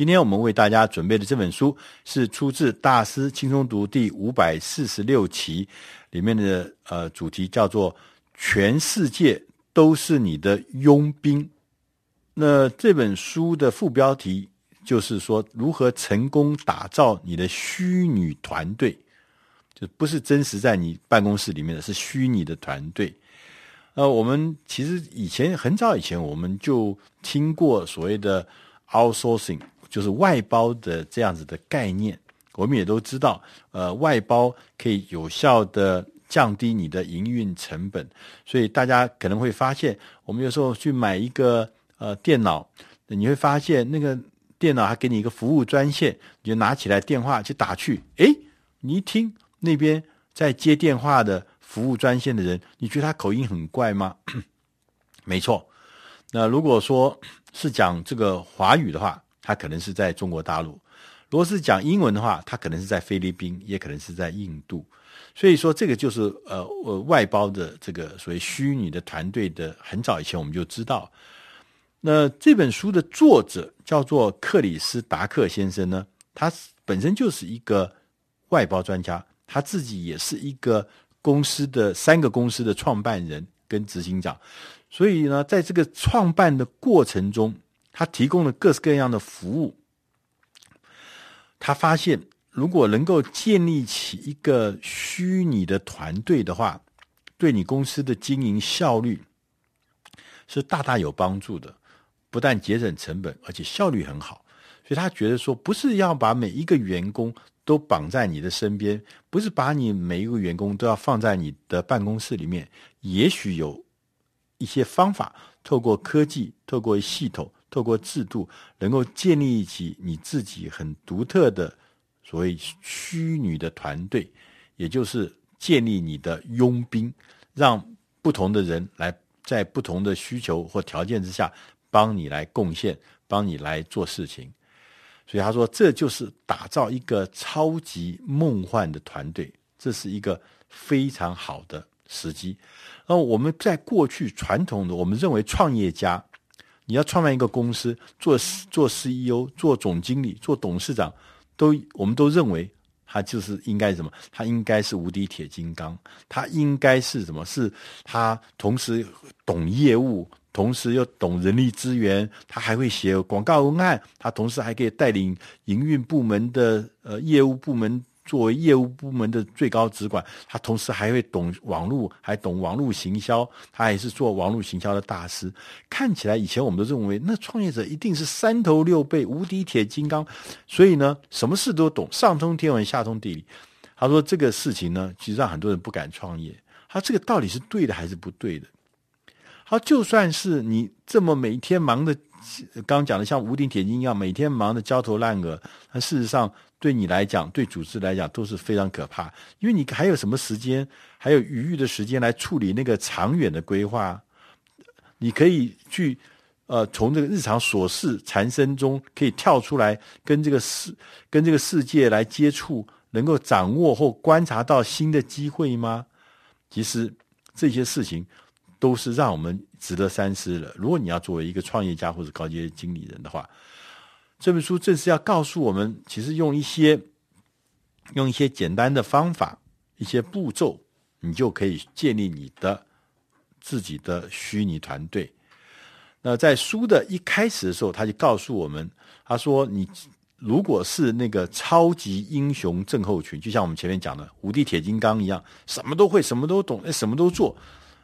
今天我们为大家准备的这本书是出自《大师轻松读》第五百四十六期里面的呃主题，叫做“全世界都是你的佣兵”。那这本书的副标题就是说，如何成功打造你的虚拟团队，就不是真实在你办公室里面的，是虚拟的团队。呃，我们其实以前很早以前我们就听过所谓的 outsourcing。就是外包的这样子的概念，我们也都知道，呃，外包可以有效的降低你的营运成本，所以大家可能会发现，我们有时候去买一个呃电脑，你会发现那个电脑还给你一个服务专线，你就拿起来电话去打去，诶，你一听那边在接电话的服务专线的人，你觉得他口音很怪吗？没错，那如果说是讲这个华语的话。他可能是在中国大陆，如果是讲英文的话，他可能是在菲律宾，也可能是在印度。所以说，这个就是呃呃外包的这个所谓虚拟的团队的，很早以前我们就知道。那这本书的作者叫做克里斯达克先生呢，他本身就是一个外包专家，他自己也是一个公司的三个公司的创办人跟执行长，所以呢，在这个创办的过程中。他提供了各式各样的服务。他发现，如果能够建立起一个虚拟的团队的话，对你公司的经营效率是大大有帮助的。不但节省成本，而且效率很好。所以他觉得说，不是要把每一个员工都绑在你的身边，不是把你每一个员工都要放在你的办公室里面。也许有一些方法，透过科技，透过系统。透过制度，能够建立起你自己很独特的所谓虚拟的团队，也就是建立你的佣兵，让不同的人来在不同的需求或条件之下帮你来贡献，帮你来做事情。所以他说，这就是打造一个超级梦幻的团队，这是一个非常好的时机。那我们在过去传统的，我们认为创业家。你要创办一个公司，做做 CEO、做总经理、做董事长，都我们都认为他就是应该什么？他应该是无敌铁金刚，他应该是什么？是他同时懂业务，同时又懂人力资源，他还会写广告文案，他同时还可以带领营运部门的呃业务部门。作为业务部门的最高主管，他同时还会懂网络，还懂网络行销，他也是做网络行销的大师。看起来以前我们都认为，那创业者一定是三头六臂、无敌铁金刚，所以呢，什么事都懂，上通天文，下通地理。他说这个事情呢，其实让很多人不敢创业。他这个到底是对的还是不对的？好，就算是你这么每天忙的，刚讲的像无敌铁金刚，每天忙得焦头烂额，那事实上。对你来讲，对组织来讲都是非常可怕，因为你还有什么时间，还有余裕的时间来处理那个长远的规划？你可以去，呃，从这个日常琐事缠身中可以跳出来，跟这个世跟这个世界来接触，能够掌握或观察到新的机会吗？其实这些事情都是让我们值得三思的。如果你要作为一个创业家或者高阶经理人的话。这本书正是要告诉我们，其实用一些用一些简单的方法、一些步骤，你就可以建立你的自己的虚拟团队。那在书的一开始的时候，他就告诉我们，他说：“你如果是那个超级英雄症候群，就像我们前面讲的五帝铁金刚一样，什么都会，什么都懂，什么都做，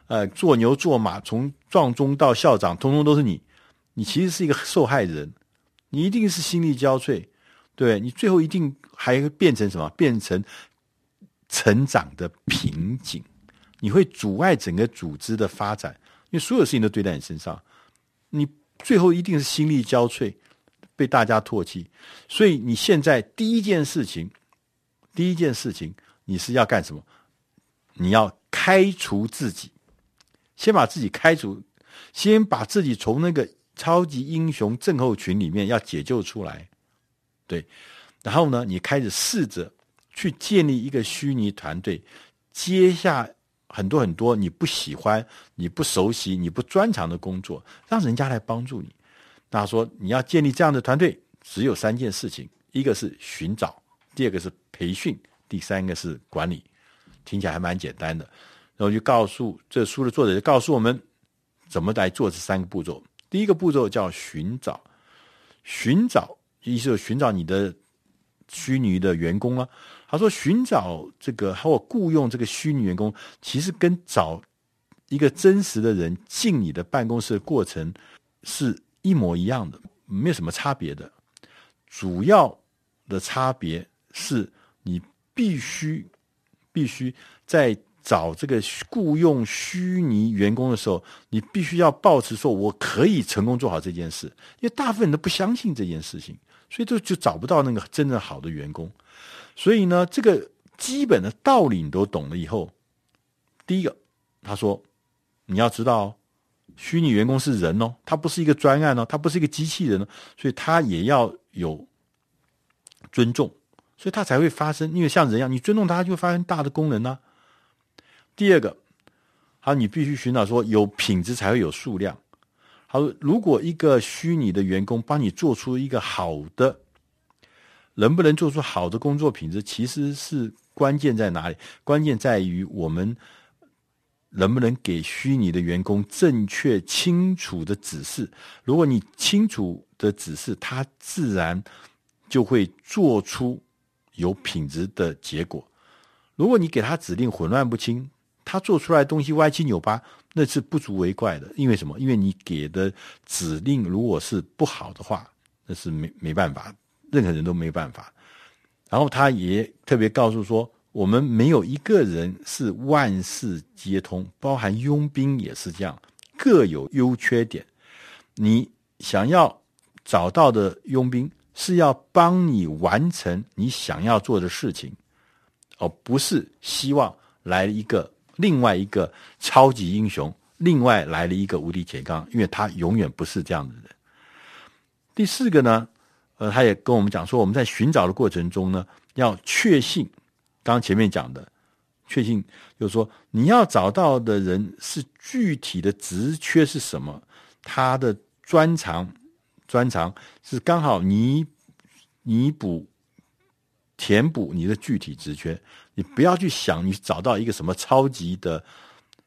呃，做牛做马，从撞钟到校长，通通都是你。你其实是一个受害人。”你一定是心力交瘁，对，你最后一定还会变成什么？变成成长的瓶颈，你会阻碍整个组织的发展，因为所有事情都堆在你身上，你最后一定是心力交瘁，被大家唾弃。所以你现在第一件事情，第一件事情你是要干什么？你要开除自己，先把自己开除，先把自己从那个。超级英雄症候群里面要解救出来，对，然后呢，你开始试着去建立一个虚拟团队，接下很多很多你不喜欢、你不熟悉、你不专长的工作，让人家来帮助你。那说你要建立这样的团队，只有三件事情：一个是寻找，第二个是培训，第三个是管理。听起来还蛮简单的。然后就告诉这书的作者就告诉我们怎么来做这三个步骤。第一个步骤叫寻找，寻找意思就寻找你的虚拟的员工啊。他说寻找这个或雇佣这个虚拟员工，其实跟找一个真实的人进你的办公室的过程是一模一样的，没有什么差别的。主要的差别是你必须必须在找这个雇佣虚拟员工的时候，你必须要保持说我可以成功做好这件事，因为大部分人都不相信这件事情，所以就就找不到那个真正好的员工。所以呢，这个基本的道理你都懂了以后，第一个他说。你要知道，虚拟员工是人哦，他不是一个专案哦，他不是一个机器人哦，所以他也要有尊重，所以他才会发生。因为像人一样，你尊重他，就会发生大的功能呢。第二个，好，你必须寻找说有品质才会有数量。好，如果一个虚拟的员工帮你做出一个好的，能不能做出好的工作品质，其实是关键在哪里？关键在于我们。能不能给虚拟的员工正确、清楚的指示？如果你清楚的指示，他自然就会做出有品质的结果。如果你给他指令混乱不清，他做出来的东西歪七扭八，那是不足为怪的。因为什么？因为你给的指令如果是不好的话，那是没没办法，任何人都没办法。然后他也特别告诉说。我们没有一个人是万事皆通，包含佣兵也是这样，各有优缺点。你想要找到的佣兵是要帮你完成你想要做的事情，而不是希望来一个另外一个超级英雄，另外来了一个无敌铁钢，因为他永远不是这样的人。第四个呢，呃，他也跟我们讲说，我们在寻找的过程中呢，要确信。刚前面讲的，确信就是说，你要找到的人是具体的职缺是什么？他的专长，专长是刚好弥弥补、填补你的具体职缺。你不要去想你找到一个什么超级的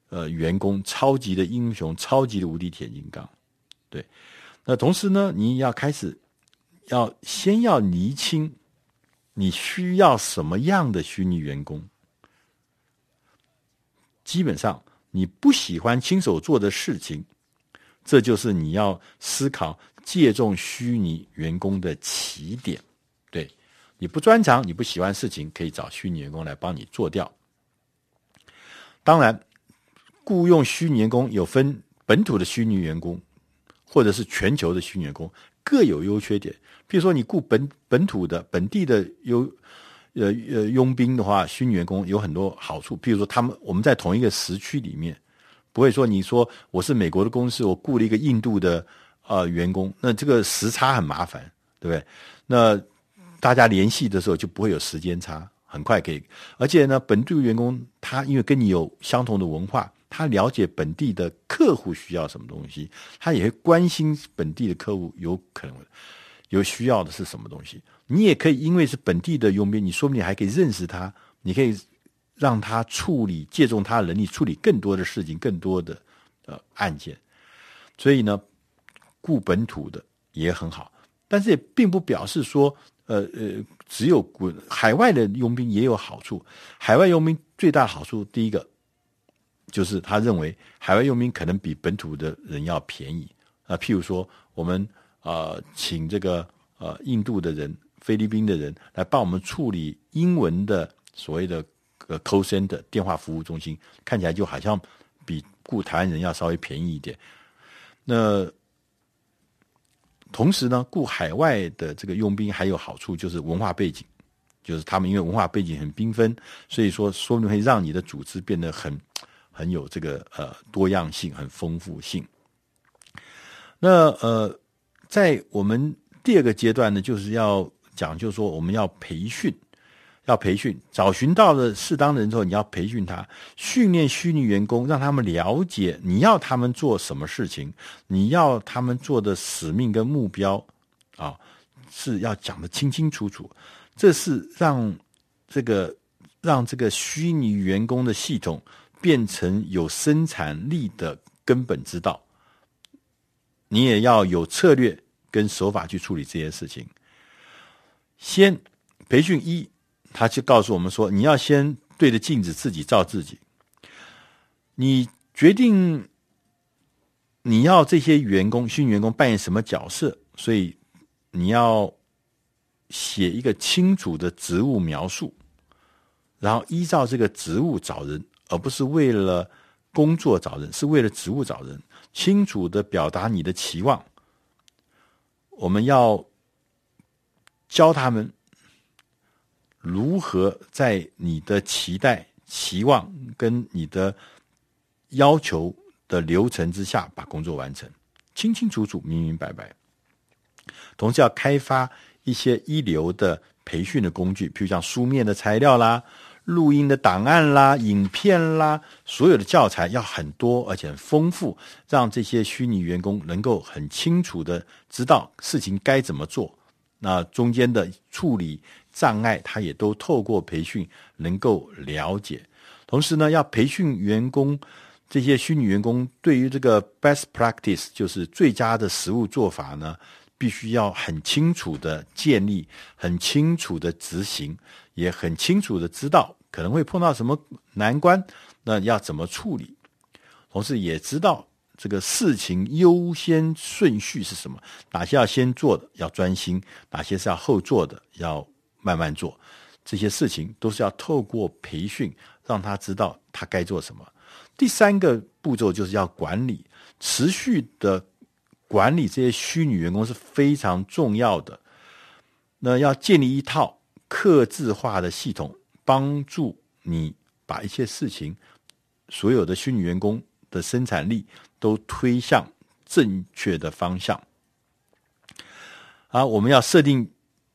呃员工、超级的英雄、超级的无敌铁金刚。对，那同时呢，你要开始要先要厘清。你需要什么样的虚拟员工？基本上，你不喜欢亲手做的事情，这就是你要思考借重虚拟员工的起点。对，你不专长，你不喜欢事情，可以找虚拟员工来帮你做掉。当然，雇佣虚拟员工有分本土的虚拟员工，或者是全球的虚拟员工，各有优缺点。比如说，你雇本本土的本地的佣呃呃佣兵的话，虚拟员工有很多好处。比如说，他们我们在同一个时区里面，不会说你说我是美国的公司，我雇了一个印度的呃员工，那这个时差很麻烦，对不对？那大家联系的时候就不会有时间差，很快可以。而且呢，本地员工他因为跟你有相同的文化，他了解本地的客户需要什么东西，他也会关心本地的客户有可能。有需要的是什么东西？你也可以因为是本地的佣兵，你说不定还可以认识他，你可以让他处理，借重他的能力处理更多的事情，更多的呃案件。所以呢，雇本土的也很好，但是也并不表示说，呃呃，只有国海外的佣兵也有好处。海外佣兵最大的好处，第一个就是他认为海外佣兵可能比本土的人要便宜啊。譬如说我们。啊、请这个呃印度的人、菲律宾的人来帮我们处理英文的所谓的呃 call center 电话服务中心，看起来就好像比雇台湾人要稍微便宜一点。那同时呢，雇海外的这个佣兵还有好处，就是文化背景，就是他们因为文化背景很缤纷，所以说说不定会让你的组织变得很很有这个呃多样性、很丰富性。那呃。在我们第二个阶段呢，就是要讲，就是说我们要培训，要培训，找寻到了适当的人之后，你要培训他，训练虚拟员工，让他们了解你要他们做什么事情，你要他们做的使命跟目标啊，是要讲的清清楚楚，这是让这个让这个虚拟员工的系统变成有生产力的根本之道。你也要有策略跟手法去处理这些事情。先培训一，他就告诉我们说，你要先对着镜子自己照自己。你决定你要这些员工、新员工扮演什么角色，所以你要写一个清楚的职务描述，然后依照这个职务找人，而不是为了工作找人，是为了职务找人。清楚的表达你的期望，我们要教他们如何在你的期待、期望跟你的要求的流程之下把工作完成，清清楚楚、明明白白。同时要开发一些一流的培训的工具，譬如像书面的材料啦。录音的档案啦、影片啦，所有的教材要很多而且很丰富，让这些虚拟员工能够很清楚的知道事情该怎么做。那中间的处理障碍，他也都透过培训能够了解。同时呢，要培训员工，这些虚拟员工对于这个 best practice，就是最佳的实务做法呢，必须要很清楚的建立，很清楚的执行，也很清楚的知道。可能会碰到什么难关，那要怎么处理？同时也知道这个事情优先顺序是什么，哪些要先做的要专心，哪些是要后做的要慢慢做。这些事情都是要透过培训让他知道他该做什么。第三个步骤就是要管理，持续的管理这些虚拟员工是非常重要的。那要建立一套客制化的系统。帮助你把一些事情，所有的虚拟员工的生产力都推向正确的方向。啊，我们要设定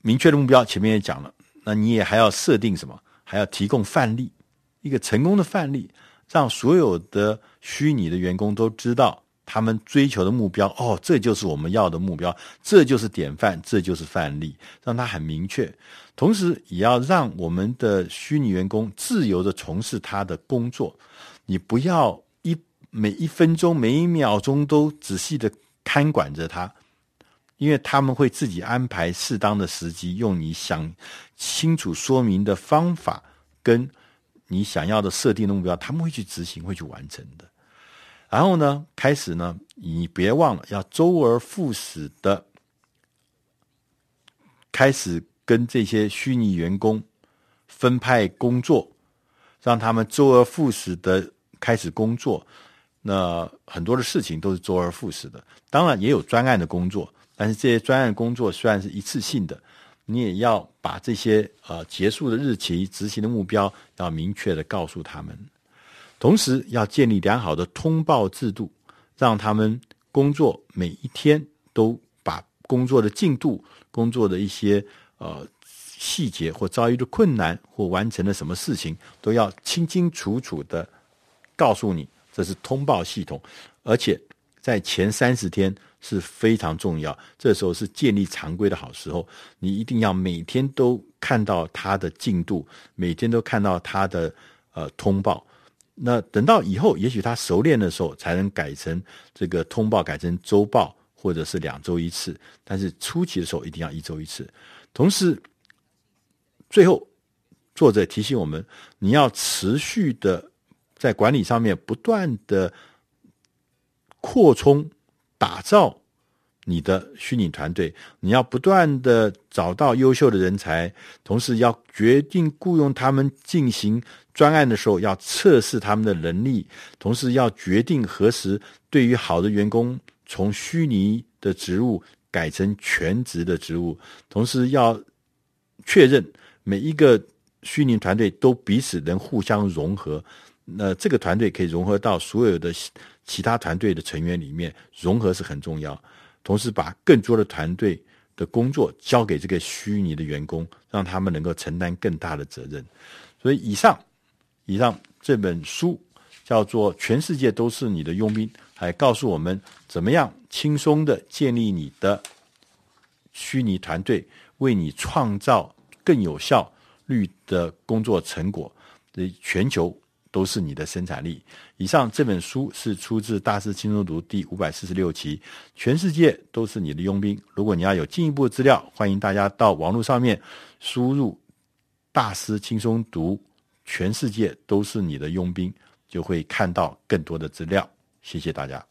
明确的目标，前面也讲了。那你也还要设定什么？还要提供范例，一个成功的范例，让所有的虚拟的员工都知道他们追求的目标。哦，这就是我们要的目标，这就是典范，这就是范例，让他很明确。同时，也要让我们的虚拟员工自由地从事他的工作。你不要一每一分钟、每一秒钟都仔细地看管着他，因为他们会自己安排适当的时机，用你想清楚说明的方法，跟你想要的设定的目标，他们会去执行，会去完成的。然后呢，开始呢，你别忘了要周而复始的开始。跟这些虚拟员工分派工作，让他们周而复始的开始工作。那很多的事情都是周而复始的，当然也有专案的工作，但是这些专案工作虽然是一次性的，你也要把这些呃结束的日期、执行的目标要明确的告诉他们。同时要建立良好的通报制度，让他们工作每一天都把工作的进度、工作的一些。呃，细节或遭遇的困难或完成了什么事情，都要清清楚楚的告诉你，这是通报系统，而且在前三十天是非常重要。这时候是建立常规的好时候，你一定要每天都看到他的进度，每天都看到他的呃通报。那等到以后，也许他熟练的时候，才能改成这个通报改成周报，或者是两周一次。但是初期的时候，一定要一周一次。同时，最后作者提醒我们：你要持续的在管理上面不断的扩充、打造你的虚拟团队。你要不断的找到优秀的人才，同时要决定雇佣他们进行专案的时候，要测试他们的能力，同时要决定何时对于好的员工从虚拟的职务。改成全职的职务，同时要确认每一个虚拟团队都彼此能互相融合。那这个团队可以融合到所有的其他团队的成员里面，融合是很重要。同时，把更多的团队的工作交给这个虚拟的员工，让他们能够承担更大的责任。所以，以上以上这本书叫做《全世界都是你的佣兵》，还告诉我们怎么样轻松的建立你的虚拟团队为你创造更有效率的工作成果。全球都是你的生产力。以上这本书是出自《大师轻松读》第五百四十六期，全世界都是你的佣兵。如果你要有进一步资料，欢迎大家到网络上面输入《大师轻松读》，全世界都是你的佣兵，就会看到更多的资料。谢谢大家。